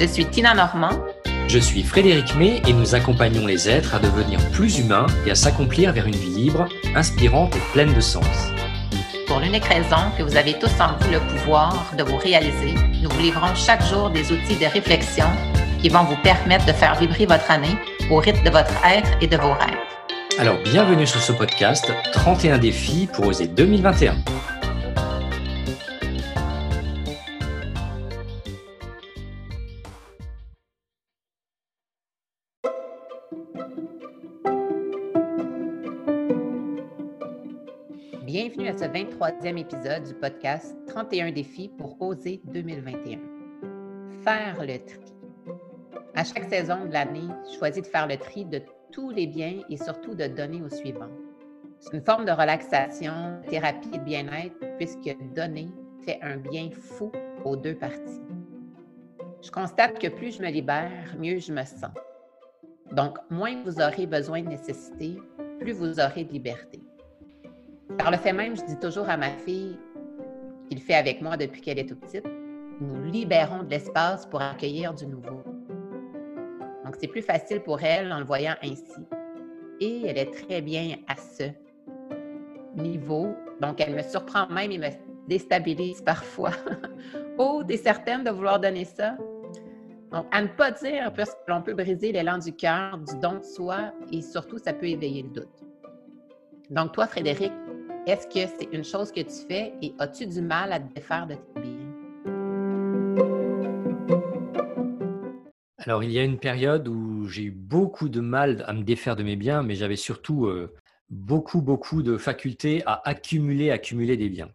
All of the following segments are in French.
Je suis Tina Normand. Je suis Frédéric May et nous accompagnons les êtres à devenir plus humains et à s'accomplir vers une vie libre, inspirante et pleine de sens. Pour l'unique raison que vous avez tous en vous le pouvoir de vous réaliser, nous vous livrons chaque jour des outils de réflexion qui vont vous permettre de faire vibrer votre année au rythme de votre être et de vos rêves. Alors bienvenue sur ce podcast 31 défis pour oser 2021. Bienvenue à ce 23e épisode du podcast 31 défis pour oser 2021. Faire le tri. À chaque saison de l'année, choisis de faire le tri de tous les biens et surtout de donner au suivant. C'est une forme de relaxation, de thérapie et de bien-être puisque donner fait un bien fou aux deux parties. Je constate que plus je me libère, mieux je me sens. Donc, moins vous aurez besoin de nécessité, plus vous aurez de liberté. Par le fait même, je dis toujours à ma fille, qu'il fait avec moi depuis qu'elle est toute petite, nous libérons de l'espace pour accueillir du nouveau. Donc, c'est plus facile pour elle en le voyant ainsi. Et elle est très bien à ce niveau. Donc, elle me surprend même et me déstabilise parfois. oh, t'es certaine de vouloir donner ça? Donc, à ne pas dire, parce qu'on peut briser l'élan du cœur, du don de soi, et surtout, ça peut éveiller le doute. Donc, toi, Frédéric, est-ce que c'est une chose que tu fais et as-tu du mal à te défaire de tes biens? Alors, il y a une période où j'ai eu beaucoup de mal à me défaire de mes biens, mais j'avais surtout euh, beaucoup, beaucoup de facultés à accumuler, accumuler des biens.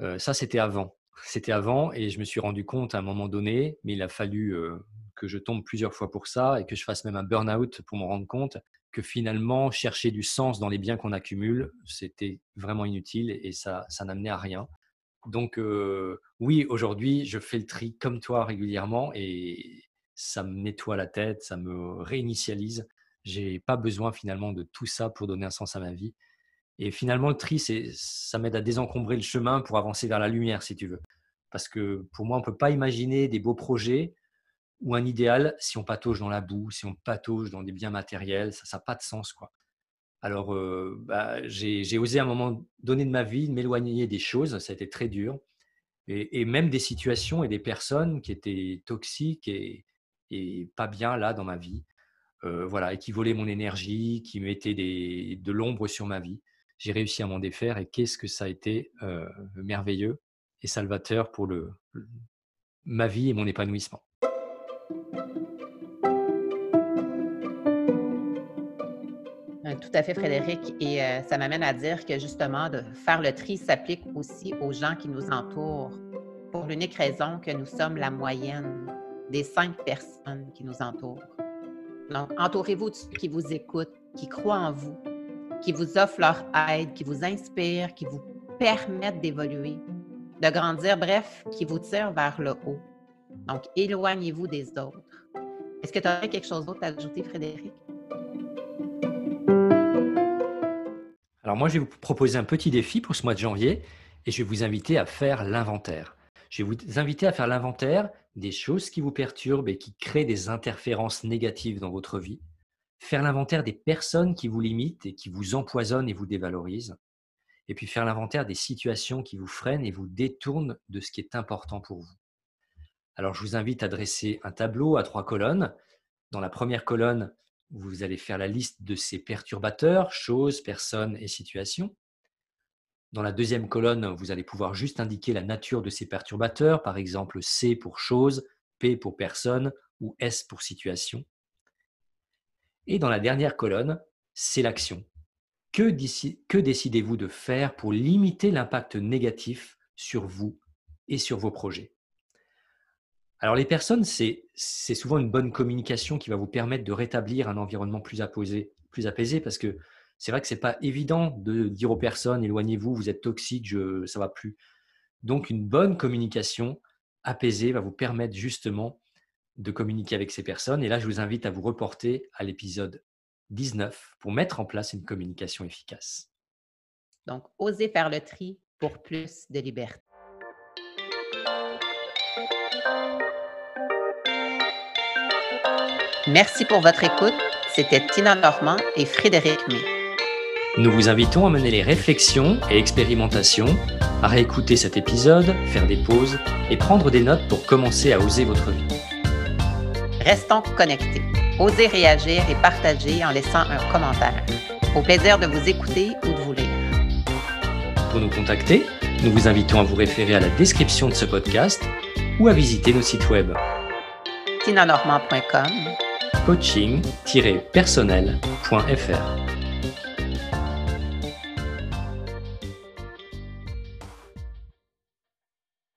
Euh, ça, c'était avant. C'était avant et je me suis rendu compte à un moment donné, mais il a fallu euh, que je tombe plusieurs fois pour ça et que je fasse même un burn-out pour me rendre compte que finalement, chercher du sens dans les biens qu'on accumule, c'était vraiment inutile et ça, ça n'amenait à rien. Donc, euh, oui, aujourd'hui, je fais le tri comme toi régulièrement et ça me nettoie la tête, ça me réinitialise. J'ai pas besoin finalement de tout ça pour donner un sens à ma vie. Et finalement, le tri, ça m'aide à désencombrer le chemin pour avancer vers la lumière, si tu veux. Parce que pour moi, on ne peut pas imaginer des beaux projets ou un idéal si on patauge dans la boue, si on patauge dans des biens matériels, ça n'a pas de sens. quoi. Alors, bah, j'ai osé à un moment donné de ma vie m'éloigner des choses, ça a été très dur, et, même des situations et des personnes qui étaient toxiques et, pas bien là dans ma vie, voilà, et qui volaient mon énergie, qui mettaient de l'ombre sur ma vie. J'ai réussi à m'en défaire et qu'est-ce que ça a été merveilleux et salvateur pour le, ma vie et mon épanouissement. Tout à fait, Frédéric. Et euh, ça m'amène à dire que justement, de faire le tri s'applique aussi aux gens qui nous entourent, pour l'unique raison que nous sommes la moyenne des cinq personnes qui nous entourent. Donc, entourez-vous de ceux qui vous écoutent, qui croient en vous, qui vous offrent leur aide, qui vous inspirent, qui vous permettent d'évoluer, de grandir, bref, qui vous tirent vers le haut. Donc, éloignez-vous des autres. Est-ce que tu aurais quelque chose d'autre à ajouter, Frédéric? Alors moi, je vais vous proposer un petit défi pour ce mois de janvier et je vais vous inviter à faire l'inventaire. Je vais vous inviter à faire l'inventaire des choses qui vous perturbent et qui créent des interférences négatives dans votre vie. Faire l'inventaire des personnes qui vous limitent et qui vous empoisonnent et vous dévalorisent. Et puis faire l'inventaire des situations qui vous freinent et vous détournent de ce qui est important pour vous. Alors, je vous invite à dresser un tableau à trois colonnes. Dans la première colonne, vous allez faire la liste de ces perturbateurs, choses, personnes et situations. Dans la deuxième colonne, vous allez pouvoir juste indiquer la nature de ces perturbateurs, par exemple C pour chose, P pour personne ou S pour situation. Et dans la dernière colonne, c'est l'action. Que, que décidez-vous de faire pour limiter l'impact négatif sur vous et sur vos projets? Alors les personnes, c'est souvent une bonne communication qui va vous permettre de rétablir un environnement plus apaisé, parce que c'est vrai que ce n'est pas évident de dire aux personnes éloignez-vous, vous êtes toxique, je, ça va plus. Donc une bonne communication apaisée va vous permettre justement de communiquer avec ces personnes. Et là, je vous invite à vous reporter à l'épisode 19 pour mettre en place une communication efficace. Donc, osez faire le tri pour plus de liberté. Merci pour votre écoute. C'était Tina Normand et Frédéric May. Nous vous invitons à mener les réflexions et expérimentations, à réécouter cet épisode, faire des pauses et prendre des notes pour commencer à oser votre vie. Restons connectés. Osez réagir et partager en laissant un commentaire. Au plaisir de vous écouter ou de vous lire. Pour nous contacter, nous vous invitons à vous référer à la description de ce podcast ou à visiter nos sites web tinanormand.com coaching-personnel.fr.